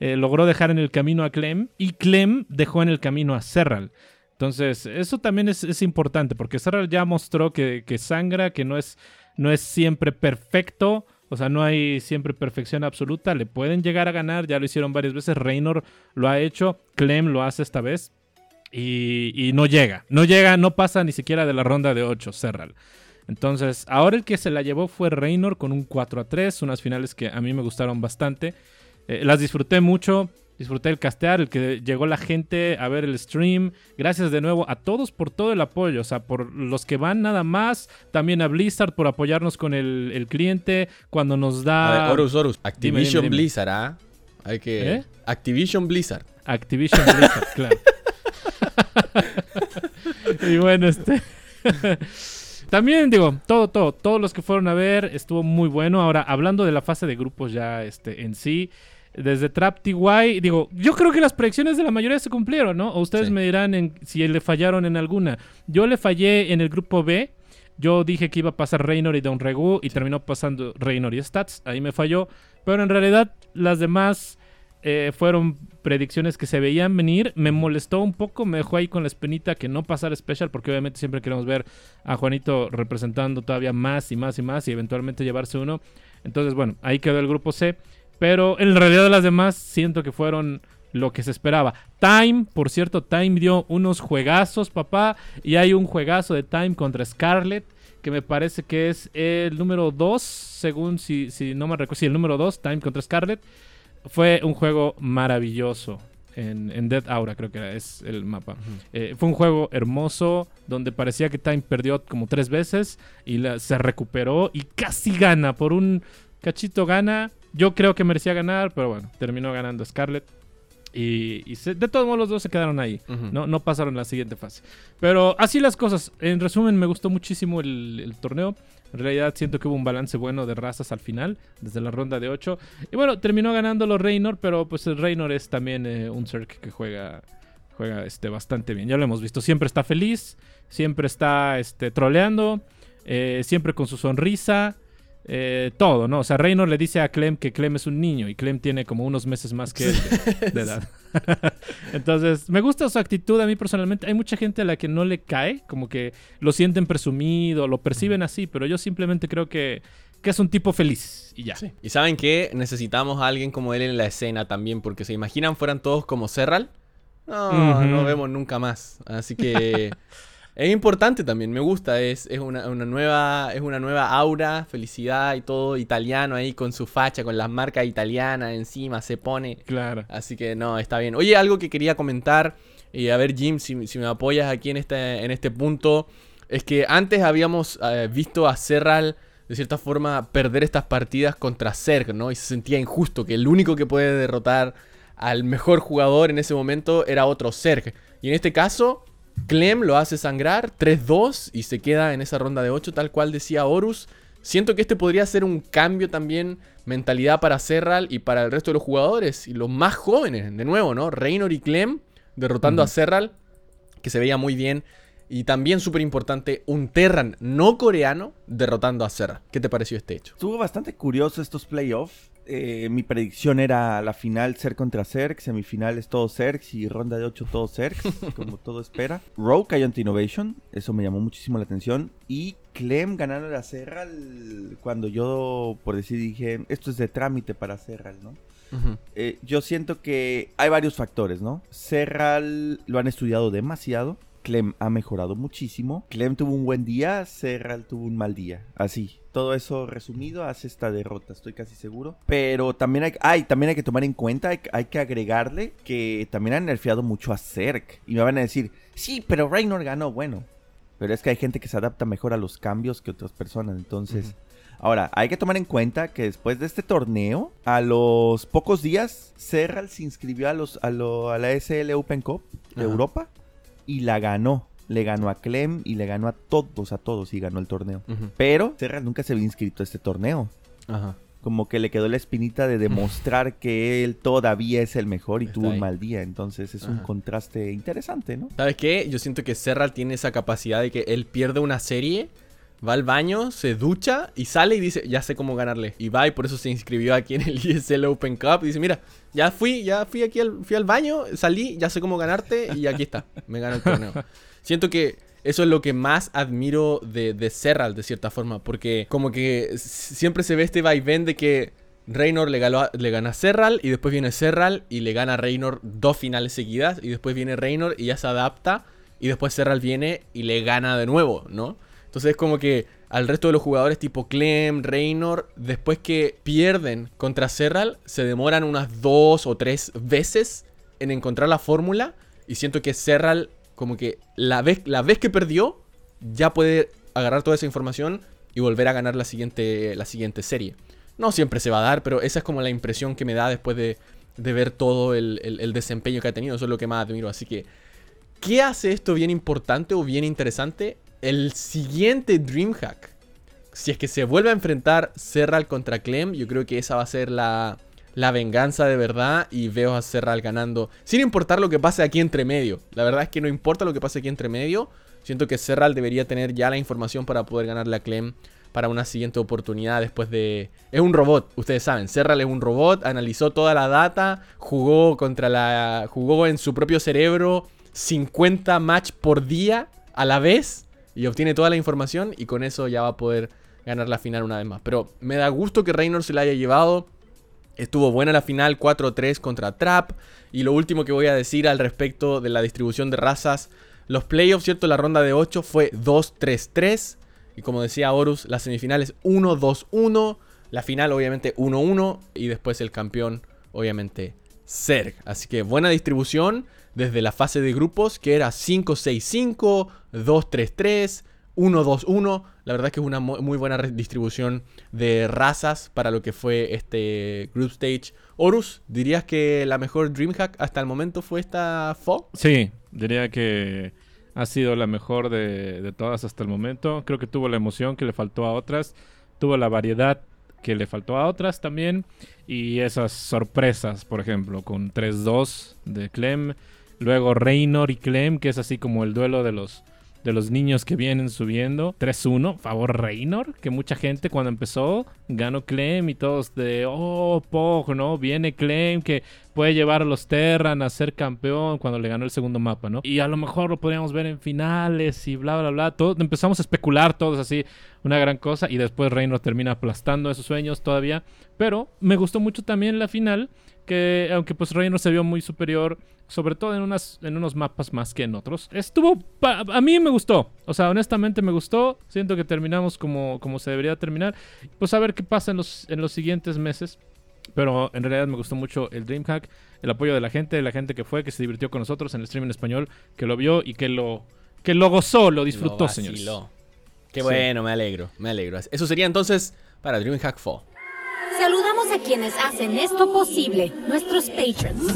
eh, logró dejar en el camino a Clem y Clem dejó en el camino a Serral. Entonces, eso también es, es importante porque Serral ya mostró que, que sangra, que no es, no es siempre perfecto. O sea, no hay siempre perfección absoluta. Le pueden llegar a ganar. Ya lo hicieron varias veces. Reynor lo ha hecho. Clem lo hace esta vez. Y, y no llega. No llega, no pasa ni siquiera de la ronda de 8, Serral. Entonces, ahora el que se la llevó fue Reynor con un 4 a 3. Unas finales que a mí me gustaron bastante. Eh, las disfruté mucho. Disfruté el castear, el que llegó la gente a ver el stream. Gracias de nuevo a todos por todo el apoyo. O sea, por los que van nada más. También a Blizzard por apoyarnos con el, el cliente. Cuando nos da. A ver, Horus, Horus. Activision dime, dime. Blizzard, ¿ah? Hay que... ¿Eh? Activision Blizzard. Activision Blizzard, claro. y bueno, este. También digo, todo, todo, todos los que fueron a ver estuvo muy bueno. Ahora, hablando de la fase de grupos ya este, en sí, desde Trap TY, digo, yo creo que las predicciones de la mayoría se cumplieron, ¿no? O ustedes Sí. me dirán en, si le fallaron en alguna. Yo le fallé en el grupo B. Yo dije que iba a pasar Reynor y Don Regu y terminó pasando Reynor y Stats. Ahí me falló. Pero en realidad las demás eh, fueron predicciones que se veían venir. Me molestó un poco, me dejó ahí con la espinita que no pasara Special, porque obviamente siempre queremos ver a Juanito representando todavía más y más y más y eventualmente llevarse uno. Entonces, bueno, ahí quedó el grupo C. Pero en realidad las demás siento que fueron lo que se esperaba. Time, por cierto, Time dio unos juegazos, papá. Y hay un juegazo de Time contra Scarlet. Que me parece que es el número 2, según si, si no me recuerdo. Sí, el número 2, Time contra Scarlet. Fue un juego maravilloso. En, en Dead Aura, creo que era, es el mapa. Eh, fue un juego hermoso donde parecía que Time perdió como tres veces y la- se recuperó y casi gana. Por un cachito gana. Yo creo que merecía ganar, pero bueno, terminó ganando Scarlet. Y, y se- de todos modos los dos se quedaron ahí. No, no pasaron la siguiente fase. Pero así las cosas. En resumen, me gustó muchísimo el, el torneo. En realidad siento que hubo un balance bueno de razas al final, desde la ronda de 8. Y bueno, terminó ganándolo Reynor, pero pues el Reynor es también eh, un Zerg que juega, juega este, bastante bien. Ya lo hemos visto. Siempre está feliz, siempre está este, troleando, eh, siempre con su sonrisa. Eh, todo, ¿no? O sea, Reynor le dice a Clem que Clem es un niño y Clem tiene como unos meses más que él de, de edad. Entonces, me gusta su actitud a mí personalmente. Hay mucha gente a la que no le cae, como que lo sienten presumido, lo perciben así, pero yo simplemente creo que, que es un tipo feliz y ya. Sí. Y saben que necesitamos a alguien como él en la escena también, porque se imaginan fueran todos como Serral. No, no vemos nunca más. Así que Es importante también, me gusta, es, es una, una nueva, es una nueva aura, felicidad y todo italiano ahí con su facha, con las marcas italianas encima, se pone. Claro. Así que no, está bien. Oye, algo que quería comentar, y a ver Jim, si, si me apoyas aquí en este, en este punto, es que antes habíamos eh, visto a Serral de cierta forma perder estas partidas contra Zerg, ¿no? Y se sentía injusto que el único que puede derrotar al mejor jugador en ese momento era otro Zerg. Y en este caso, Clem lo hace sangrar 3-2 y se queda en esa ronda de 8, tal cual decía Horus. Siento que este podría ser un cambio también, mentalidad para Serral y para el resto de los jugadores y los más jóvenes, de nuevo, ¿no? Reynor y Clem derrotando a Serral, que se veía muy bien. Y también súper importante, un Terran no coreano derrotando a Serra. ¿Qué te pareció este hecho? Estuvo bastante curioso estos playoffs. Eh, mi predicción era la final ser contra Zerg, semifinales todo Zerg y ronda de 8 todo Zerg, como todo espera. Rogue cayó ante Innovation, eso me llamó muchísimo la atención. Y Clem ganando a Serral cuando yo, por decir, dije, esto es de trámite para Serral, ¿no? Eh, yo siento que hay varios factores, ¿no? Serral lo han estudiado demasiado. Clem ha mejorado muchísimo. Clem tuvo un buen día, Serral tuvo un mal día. Así, todo eso resumido hace esta derrota, estoy casi seguro. Pero también hay, también hay que tomar en cuenta, hay, que agregarle que también han nerfeado mucho a Zerg. Y me van a decir, sí, pero Reynor ganó. Bueno, pero es que hay gente que se adapta mejor a los cambios que otras personas. Entonces, ahora, hay que tomar en cuenta que después de este torneo, a los pocos días, Serral se inscribió a, los, a, la SL Open Cup de Europa y la ganó. Le ganó a Clem y le ganó a todos, a todos y ganó el torneo. Pero Serra nunca se había inscrito a este torneo. Ajá. Como que le quedó la espinita de demostrar que él todavía es el mejor y tuvo un mal día. Entonces es un contraste interesante, ¿no? ¿Sabes qué? Yo siento que Serra tiene esa capacidad de que él pierde una serie va al baño, se ducha y sale y dice, ya sé cómo ganarle. Y va y por eso se inscribió aquí en el ESL Open Cup. Y dice, mira, ya fui, ya fui aquí al, fui al baño, salí, ya sé cómo ganarte y aquí está, me gana el torneo. Siento que eso es lo que más admiro de, de Serral, de cierta forma, porque como que siempre se ve este vaivén de que Reynor le, le gana a Serral y después viene Serral y le gana a Reynor dos finales seguidas y después viene Reynor y ya se adapta y después Serral viene y le gana de nuevo, ¿no? Entonces es como que al resto de los jugadores tipo Clem, Reynor, después que pierden contra Serral, se demoran unas dos o tres veces en encontrar la fórmula. Y siento que Serral, como que la vez, la vez que perdió, ya puede agarrar toda esa información y volver a ganar la siguiente, la siguiente serie. No siempre se va a dar, pero esa es como la impresión que me da después de, ver todo el, el, desempeño que ha tenido. Eso es lo que más admiro. Así que, ¿qué hace esto bien importante o bien interesante? El siguiente Dreamhack, si es que se vuelve a enfrentar Serral contra Clem, yo creo que esa va a ser la, la venganza de verdad y veo a Serral ganando, sin importar lo que pase aquí entre medio. La verdad es que no importa lo que pase aquí entre medio, siento que Serral debería tener ya la información para poder ganarle a Clem para una siguiente oportunidad después de... Es un robot, ustedes saben, Serral es un robot, analizó toda la data, jugó contra la... jugó en su propio cerebro 50 match por día a la vez y obtiene toda la información y con eso ya va a poder ganar la final una vez más. Pero me da gusto que Reynor se la haya llevado. Estuvo buena la final 4-3 contra Trap. Y lo último que voy a decir al respecto de la distribución de razas. Los playoffs, ¿cierto? La ronda de 8 fue 2-3-3. Y como decía Horus, las semifinales 1-2-1. La final obviamente 1-1. Y después el campeón obviamente Zerg. Así que buena distribución desde la fase de grupos que era 5-6-5, 2-3-3, 1-2-1. La verdad es que es una muy buena distribución de razas para lo que fue este Group Stage. Horus, ¿dirías que la mejor Dreamhack hasta el momento fue esta FO? Sí, diría que ha sido la mejor de, de todas hasta el momento. Creo que tuvo la emoción que le faltó a otras. Tuvo la variedad que le faltó a otras también. Y esas sorpresas, por ejemplo, con 3-2 de Clem. Luego Reynor y Clem, que es así como el duelo de los de los niños que vienen subiendo. 3-1, favor Reynor, que mucha gente cuando empezó ganó Clem y todos de, oh, Pog, ¿no? Viene Clem que puede llevar a los Terran a ser campeón cuando le ganó el segundo mapa, ¿no? Y a lo mejor lo podríamos ver en finales y bla, bla, bla. Todo, empezamos a especular todos así, una gran cosa. Y después Reynor termina aplastando esos sueños todavía. Pero me gustó mucho también la final que aunque pues Reynor se vio muy superior, sobre todo en, unas, en unos mapas más que en otros, estuvo, a mí me gustó, o sea, honestamente me gustó, siento que terminamos como, como se debería terminar, pues a ver qué pasa en los, en los siguientes meses. Pero en realidad me gustó mucho el DreamHack, el apoyo de la gente, la gente que fue, que se divirtió con nosotros en el stream en español, que lo vio y que lo, que lo gozó, lo disfrutó, Lo señores. Qué bueno, me alegro, me alegro. Eso sería entonces para DreamHack Fall. A quienes hacen esto posible, nuestros patrons.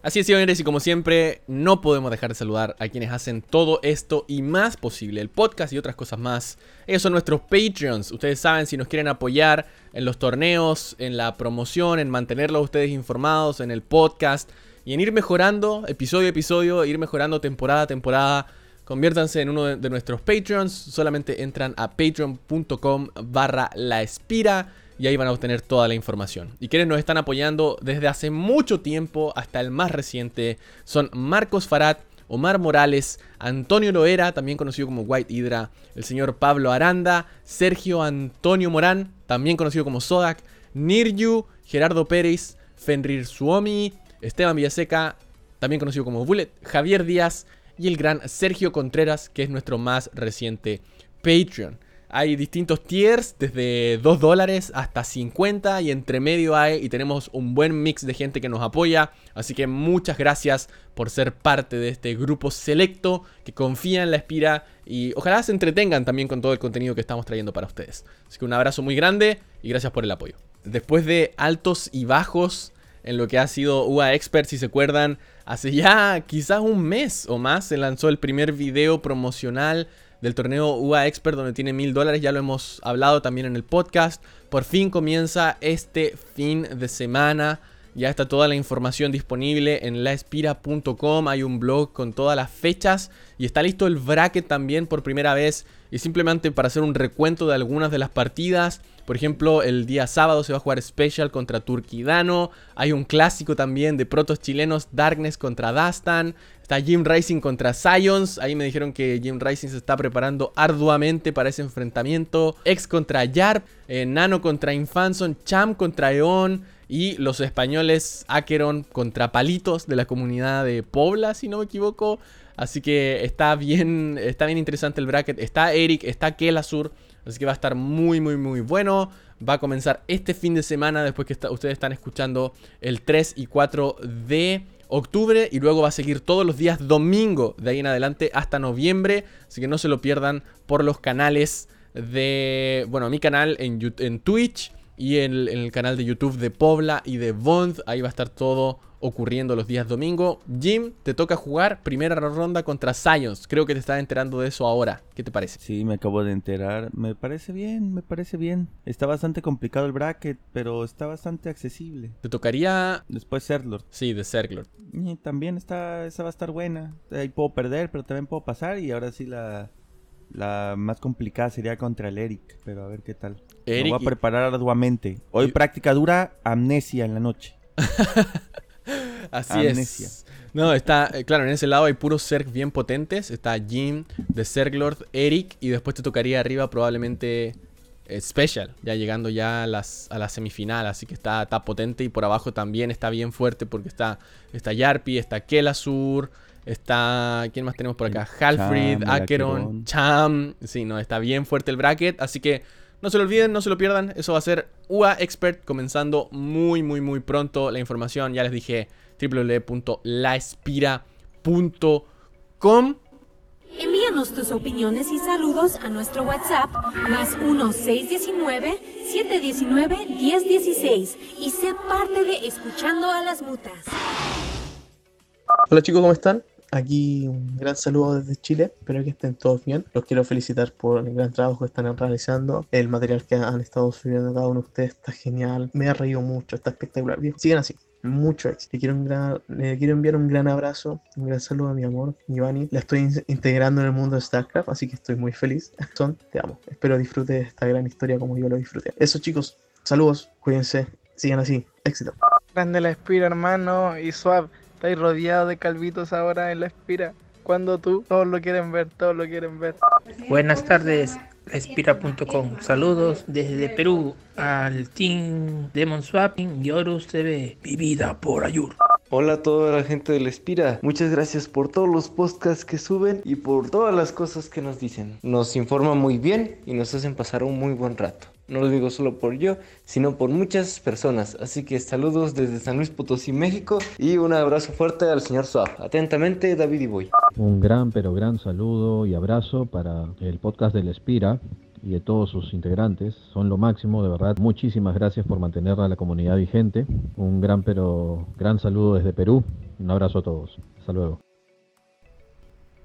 Así es, señores, y como siempre, no podemos dejar de saludar a quienes hacen todo esto y más posible, el podcast y otras cosas más. Ellos son nuestros Patreons. Ustedes saben, si nos quieren apoyar en los torneos, en la promoción, en mantenerlos ustedes informados, en el podcast y en ir mejorando episodio a episodio, ir mejorando temporada a temporada. Conviértanse en uno de nuestros Patreons. Solamente entran a patreon.com barra la espira y ahí van a obtener toda la información. Y quienes nos están apoyando desde hace mucho tiempo hasta el más reciente son Marcos Farad, Omar Morales, Antonio Loera, también conocido como White Hydra, el señor Pablo Aranda, Sergio Antonio Morán, también conocido como Sodak, Niryu, Gerardo Pérez, Fenrir Suomi, Esteban Villaseca, también conocido como Bullet, Javier Díaz y el gran Sergio Contreras, que es nuestro más reciente Patreon. Hay distintos tiers, desde 2 dólares hasta 50 y entre medio hay y tenemos un buen mix de gente que nos apoya. Así que muchas gracias por ser parte de este grupo selecto que confía en la Espira y ojalá se entretengan también con todo el contenido que estamos trayendo para ustedes. Así que un abrazo muy grande y gracias por el apoyo. Después de altos y bajos en lo que ha sido UA Expert, si se acuerdan, hace ya quizás un mes o más se lanzó el primer video promocional del torneo UA Expert donde tiene mil dólares, ya lo hemos hablado también en el podcast. Por fin comienza este fin de semana. Ya está toda la información disponible en laespira.com. Hay un blog con todas las fechas y está listo el bracket también por primera vez. Y simplemente para hacer un recuento de algunas de las partidas. Por ejemplo, el día sábado se va a jugar Special contra Turquidano. Hay un clásico también de protos chilenos, Darkness contra Dastan. Está Jim Rising contra Scions. Ahí me dijeron que Jim Rising se está preparando arduamente para ese enfrentamiento. X contra Yarp, eh, Nano contra Infanson, Cham contra Eon. Y los españoles Acheron contra Palitos de la comunidad de Pobla, si no me equivoco. Así que está bien, está bien interesante el bracket. Está Eric, está Kelasur. Así que va a estar muy, muy, muy bueno. Va a comenzar este fin de semana después que ustedes están escuchando el 3 y 4 de octubre. Y luego va a seguir todos los días domingo de ahí en adelante hasta noviembre. Así que no se lo pierdan por los canales de... Bueno, mi canal en, en Twitch y en el, canal de YouTube de Pobla y de Bond. Ahí va a estar todo ocurriendo los días domingo. Jim, te toca jugar primera ronda contra Science. Creo que te estás enterando de eso ahora. ¿Qué te parece? Sí, me acabo de enterar. Me parece bien, me parece bien. Está bastante complicado el bracket, pero está bastante accesible. Te tocaría... Después Zerglord. Sí, de Zerglord. Y también está, esa va a estar buena. Ahí puedo perder, pero también puedo pasar. Y ahora sí la... La más complicada sería contra el Eric, pero a ver qué tal. Eric Me voy a preparar arduamente. Hoy y... práctica dura, amnesia en la noche. Así amnesia. es. No, está, eh, claro, en ese lado hay puros Zerg bien potentes. Está Jim, The Zerglord, Eric, y después te tocaría arriba probablemente eh, Special, ya llegando ya a, las, a la semifinal. Así que está, está potente y por abajo también está bien fuerte porque está, está Yarpi, está Kelasur. Está. ¿Quién más tenemos por acá? Halfrid, Acheron, Cham. Sí, no, está bien fuerte el bracket. Así que no se lo olviden, no se lo pierdan. Eso va a ser UA Expert comenzando muy, muy, muy pronto. La información, ya les dije, www.laespira.com. Envíanos tus opiniones y saludos a nuestro WhatsApp más 1-619-719-1016 y sé parte de Escuchando a las Mutas. Hola chicos, ¿cómo están? Aquí un gran saludo desde Chile, espero que estén todos bien. Los quiero felicitar por el gran trabajo que están realizando. El material que han estado subiendo cada uno de ustedes está genial. Me ha reído mucho, está espectacular. Bien, sigan así. Mucho éxito. Le quiero, un gran, le quiero enviar un gran abrazo, un gran saludo a mi amor, Giovanni. La estoy in integrando en el mundo de StarCraft, así que estoy muy feliz. Son, te amo. Espero disfrutes esta gran historia como yo lo disfruté. Eso chicos, saludos, cuídense, sigan así. Éxito. Grande la Espira, hermano, y suave. Estáis rodeado de calvitos ahora en la espira. Cuando tú, todos lo quieren ver, todos lo quieren ver. Buenas tardes, laespira.com. Saludos desde Perú al Team Demon Swapping y Horus TV. Vivida por Ayur. Hola a toda la gente de La Espira. Muchas gracias por todos los podcasts que suben y por todas las cosas que nos dicen. Nos informan muy bien y nos hacen pasar un muy buen rato. No lo digo solo por yo, sino por muchas personas. Así que saludos desde San Luis Potosí, México y un abrazo fuerte al señor Suave. Atentamente, David y Boy. Un gran pero gran saludo y abrazo para el podcast del Espira y de todos sus integrantes. Son lo máximo, de verdad. Muchísimas gracias por mantener a la comunidad vigente. Un gran pero gran saludo desde Perú. Un abrazo a todos. Hasta luego.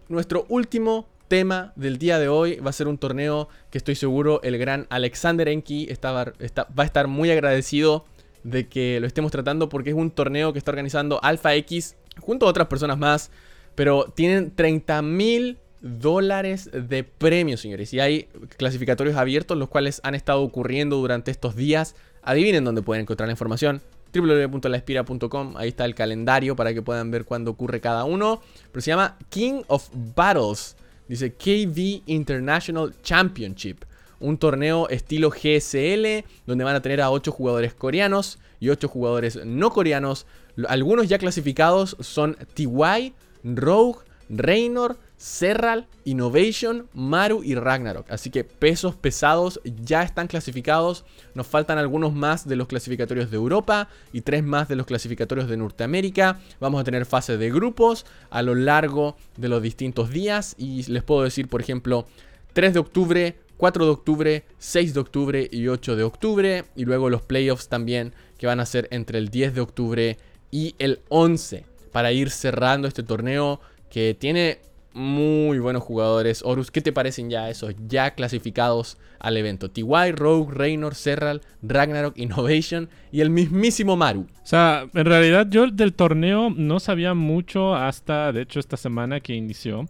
Nuestro último tema del día de hoy va a ser un torneo que estoy seguro el gran Alexander Enki va a estar muy agradecido de que lo estemos tratando porque es un torneo que está organizando Alpha X junto a otras personas más. Pero tienen 30 mil dólares de premios, señores. Y hay clasificatorios abiertos, los cuales han estado ocurriendo durante estos días. Adivinen dónde pueden encontrar la información www.laespira.com. Ahí está el calendario para que puedan ver cuándo ocurre cada uno. Pero se llama King of Battles. Dice KV International Championship. Un torneo estilo GSL donde van a tener a 8 jugadores coreanos y 8 jugadores no coreanos. Algunos ya clasificados son TY, Rogue, Reynor, Serral, Innovation, Maru y Ragnarok. Así que pesos pesados ya están clasificados. Nos faltan algunos más de los clasificatorios de Europa y tres más de los clasificatorios de Norteamérica. Vamos a tener fases de grupos a lo largo de los distintos días. Y les puedo decir, por ejemplo, 3 de octubre, 4 de octubre, 6 de octubre y 8 de octubre. Y luego los playoffs también que van a ser entre el 10 de octubre y el 11 para ir cerrando este torneo que tiene muy buenos jugadores. Horus, ¿qué te parecen ya esos ya clasificados al evento? TY, Rogue, Reynor, Serral, Ragnarok, Innovation y el mismísimo Maru. O sea, en realidad yo del torneo no sabía mucho hasta, de hecho, esta semana que inició.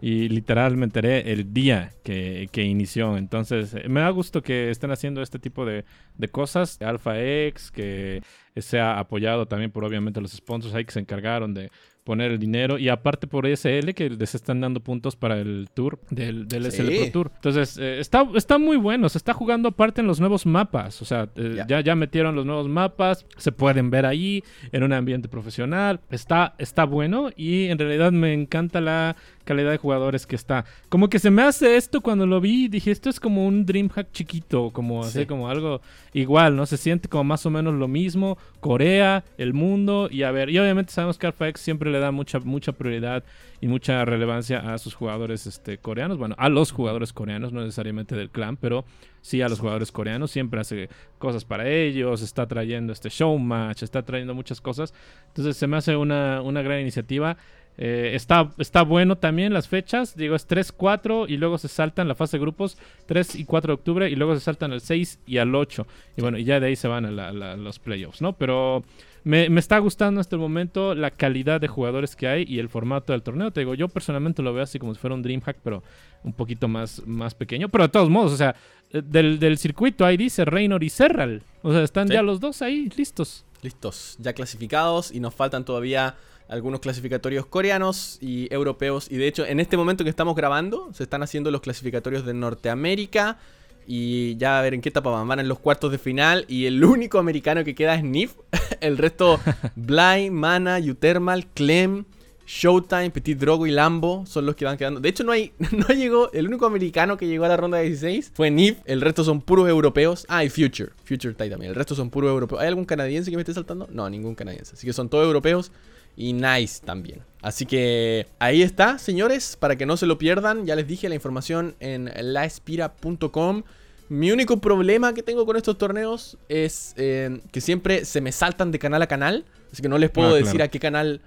Y literal me enteré el día que, inició. Entonces, eh, me da gusto que estén haciendo este tipo de, de cosas. Alpha X, que sea apoyado también por obviamente los sponsors ahí que se encargaron de poner el dinero. Y aparte por SL, que les están dando puntos para el tour del, del SL Pro Tour. Entonces, eh, está, está muy bueno. Se está jugando aparte en los nuevos mapas. O sea, eh, ya. ya metieron los nuevos mapas. Se pueden ver ahí en un ambiente profesional. Está, está bueno. Y en realidad me encanta la calidad de jugadores que está. Como que se me hace esto cuando lo vi, dije, esto es como un Dreamhack chiquito, como así, como algo igual, ¿no? Se siente como más o menos lo mismo, Corea, el mundo, y a ver, y obviamente sabemos que Alpha X siempre le da mucha, mucha prioridad y mucha relevancia a sus jugadores este, coreanos, bueno, a los jugadores coreanos, no necesariamente del clan, pero sí a los jugadores coreanos, siempre hace cosas para ellos, está trayendo este showmatch, está trayendo muchas cosas, entonces se me hace una, una gran iniciativa. Eh, está, está bueno también las fechas. Digo, es 3, 4 y luego se saltan la fase de grupos 3 y 4 de octubre y luego se saltan al 6 y al 8. Y bueno, y ya de ahí se van a, los playoffs, ¿no? Pero me, está gustando hasta el momento la calidad de jugadores que hay y el formato del torneo. Te digo, yo personalmente lo veo así como si fuera un Dreamhack, pero un poquito más, más pequeño. Pero de todos modos, o sea, eh, del, circuito ahí dice Reynor y Serral. O sea, están ya los dos ahí listos. Listos, ya clasificados y nos faltan todavía algunos clasificatorios coreanos y europeos. Y de hecho, en este momento que estamos grabando, se están haciendo los clasificatorios de Norteamérica. Y ya a ver en qué etapa van. Van en los cuartos de final. Y el único americano que queda es Nif. el resto, Bly, Mana, Utermal, Clem, Showtime, Petit Drogo y Lambo son los que van quedando. De hecho, no hay, no llegó. El único americano que llegó a la ronda de 16 fue Nif. El resto son puros europeos. Ah, y Future. Future Tai también. El resto son puros europeos. ¿Hay algún canadiense que me esté saltando? No, ningún canadiense. Así que son todos europeos y Nice también. Así que ahí está, señores, para que no se lo pierdan. Ya les dije la información en laespira.com. Mi único problema que tengo con estos torneos es eh, que siempre se me saltan de canal a canal. Así que no les puedo ah, decir a qué canal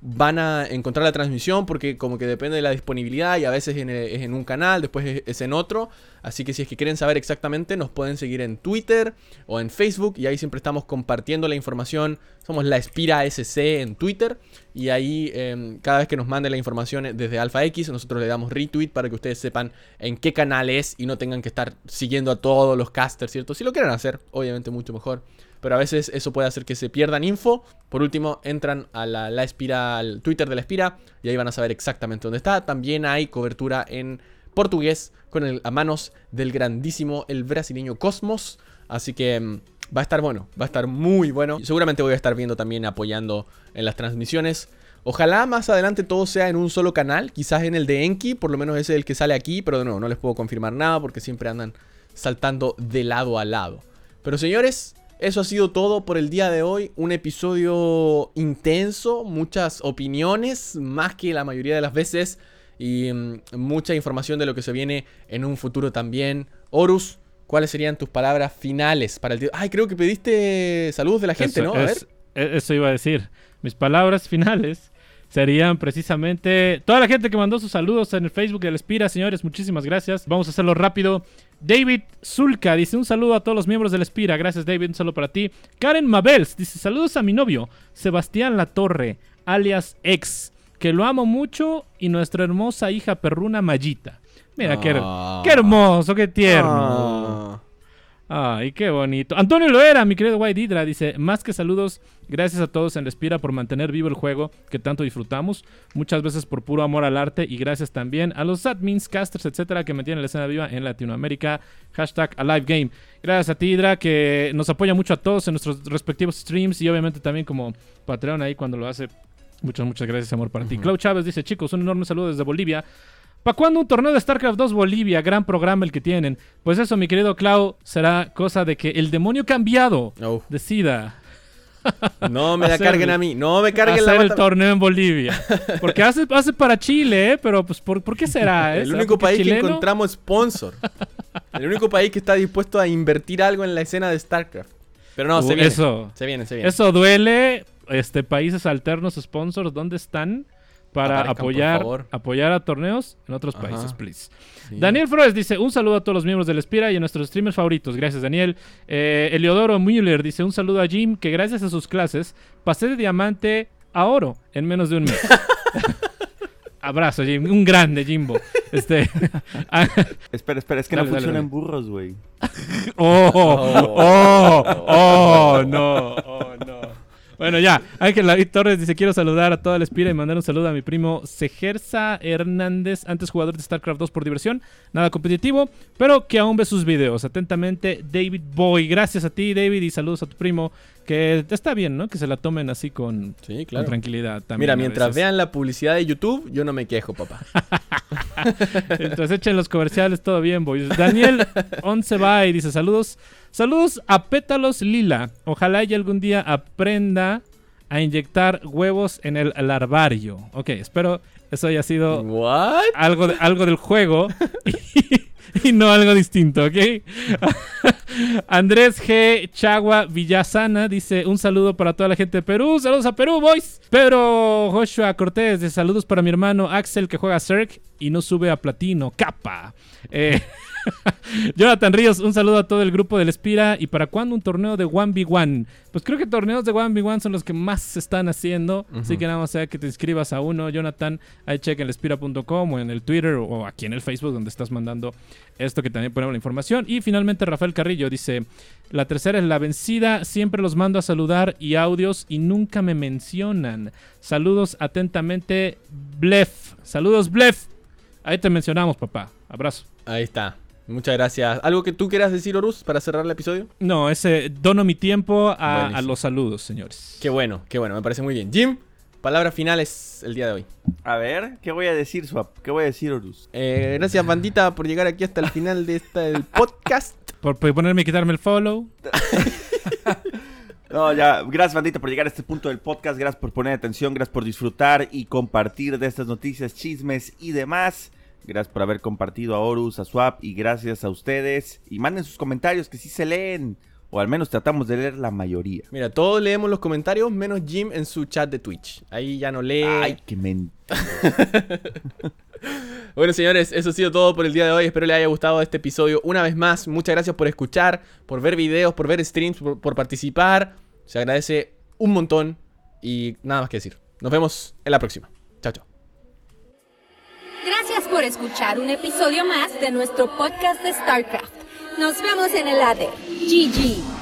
van a encontrar la transmisión porque como que depende de la disponibilidad y a veces es en un canal, después es en otro. Así que si es que quieren saber exactamente, nos pueden seguir en Twitter o en Facebook y ahí siempre estamos compartiendo la información. Somos la Espira SC en Twitter y ahí em, cada vez que nos mande la información desde Alpha X, nosotros le damos retweet para que ustedes sepan en qué canal es y no tengan que estar siguiendo a todos los casters, ¿cierto? Si lo quieren hacer, obviamente mucho mejor pero a veces eso puede hacer que se pierdan info. Por último, entran a la, la Espira, al Twitter de la Espira y ahí van a saber exactamente dónde está. También hay cobertura en portugués con el, a manos del grandísimo, el brasileño Cosmos. Así que mm, va a estar bueno, va a estar muy bueno. Seguramente voy a estar viendo también apoyando en las transmisiones. Ojalá más adelante todo sea en un solo canal, quizás en el de Enki, por lo menos ese es el que sale aquí, pero no, no les puedo confirmar nada porque siempre andan saltando de lado a lado. Pero señores, eso ha sido todo por el día de hoy. Un episodio intenso, muchas opiniones, más que la mayoría de las veces. Y mm, mucha información de lo que se viene en un futuro también. Horus, ¿cuáles serían tus palabras finales para el día? Ay, creo que pediste saludos de la gente, Eso, ¿no? A es- ver. e- eso iba a decir. Mis palabras finales serían precisamente toda la gente que mandó sus saludos en el Facebook del Espira, señores, muchísimas gracias. Vamos a hacerlo rápido. David Zulka dice un saludo a todos los miembros del Espira. Gracias, David, un saludo para ti. Karen Mabels dice saludos a mi novio, Sebastián Latorre, alias Ex, que lo amo mucho, y nuestra hermosa hija perruna Mayita. Mira, qué, her- Ah. qué hermoso, qué tierno. Ah. Ay, qué bonito. Antonio Loera, mi querido White Hydra, dice, más que saludos, gracias a todos en Respira por mantener vivo el juego que tanto disfrutamos, muchas veces por puro amor al arte y gracias también a los admins, casters, etcétera, que mantienen la escena viva en Latinoamérica. Hashtag AliveGame. Gracias a ti, Hydra, que nos apoya mucho a todos en nuestros respectivos streams y obviamente también como Patreon ahí cuando lo hace. Muchas, muchas gracias, amor, para ti. Clau Chávez dice, chicos, un enorme saludo desde Bolivia. ¿Para cuándo un torneo de StarCraft 2 Bolivia? Gran programa el que tienen. Pues eso, mi querido Clau, será cosa de que el demonio cambiado decida No me la carguen a mí. No me carguen hacer la el torneo en Bolivia. Porque hace, hace para Chile, ¿eh? Pero pues ¿por, por qué será? eh? El ¿Será único país que chileno? encontramos sponsor. El único país que está dispuesto a invertir algo en la escena de StarCraft. Pero no, Uh, se viene. eso. Se viene, se viene. Eso duele. Este, países alternos, sponsors, ¿dónde están? Para Aparezcan, apoyar, apoyar a torneos en otros Ajá. países, please. Sí. Daniel Flores dice: Un saludo a todos los miembros del Espira y a nuestros streamers favoritos. Gracias, Daniel. Eh, Eliodoro Müller dice: Un saludo a Jim, que gracias a sus clases pasé de diamante a oro en menos de un mes. Abrazo, Jim. Un grande, Jimbo. Este. ah, Espera, espera, es que Dale, no dale, funcionan dale. burros, güey. Oh, oh, oh, no, oh, no. Bueno, ya. Ángel David Torres dice: Quiero saludar a toda la Espira y mandar un saludo a mi primo Sejerza Hernández, antes jugador de StarCraft 2 por diversión, nada competitivo, pero que aún ve sus videos. Atentamente, David Boy. Gracias a ti, David, y saludos a tu primo. Que está bien, ¿no? Que se la tomen así con, Sí, con tranquilidad también. Mira, mientras vean la publicidad de YouTube, yo no me quejo, papá. Entonces echen los comerciales, todo bien, boys. Daniel Oncebay dice saludos. Saludos a Pétalos Lila. Ojalá y algún día aprenda a inyectar huevos en el larvario. Ok, espero eso haya sido ¿What? algo, de- algo del juego y, y no algo distinto, ¿ok? Andrés G. Chagua Villasana dice un saludo para toda la gente de Perú. Saludos a Perú, boys. Pedro Joshua Cortés dice saludos para mi hermano Axel que juega Cirque y no sube a platino. Capa. Eh, Jonathan Ríos, un saludo a todo el grupo del Espira. ¿Y para cuándo un torneo de 1v1? Pues creo que torneos de 1v1 son los que más se están haciendo. Así que nada más sea que te inscribas a uno, Jonathan. Ahí checa en elespira.com o en el Twitter o aquí en el Facebook donde estás mandando esto que también ponemos la información. Y finalmente Rafael Carrillo dice, la tercera es la vencida. Siempre los mando a saludar y audios y nunca me mencionan. Saludos atentamente, Blef. Saludos, Blef. Ahí te mencionamos, papá. Abrazo. Ahí está. Muchas gracias. ¿Algo que tú quieras decir, Horus, para cerrar el episodio? No, ese dono mi tiempo a, los saludos, señores. Qué bueno, qué bueno, me parece muy bien. Jim, palabras finales el día de hoy. A ver, ¿qué voy a decir, Swap? ¿Qué voy a decir, Horus? Eh, gracias, bandita, por llegar aquí hasta el final de este el podcast. Por, por ponerme y quitarme el follow. No, ya, gracias, bandita, por llegar a este punto del podcast. Gracias por poner atención, gracias por disfrutar y compartir de estas noticias, chismes y demás. Gracias por haber compartido a Horus, a Swap y gracias a ustedes. Y manden sus comentarios que sí se leen, o al menos tratamos de leer la mayoría. Mira, todos leemos los comentarios, menos Jim en su chat de Twitch. Ahí ya no lee. Ay, qué men... Bueno, señores, eso ha sido todo por el día de hoy. Espero les haya gustado este episodio. Una vez más, muchas gracias por escuchar, por ver videos, por ver streams, por, por participar. Se agradece un montón y nada más que decir. Nos vemos en la próxima. Chao, chao. Gracias por escuchar un episodio más de nuestro podcast de StarCraft. Nos vemos en el ADE. GG.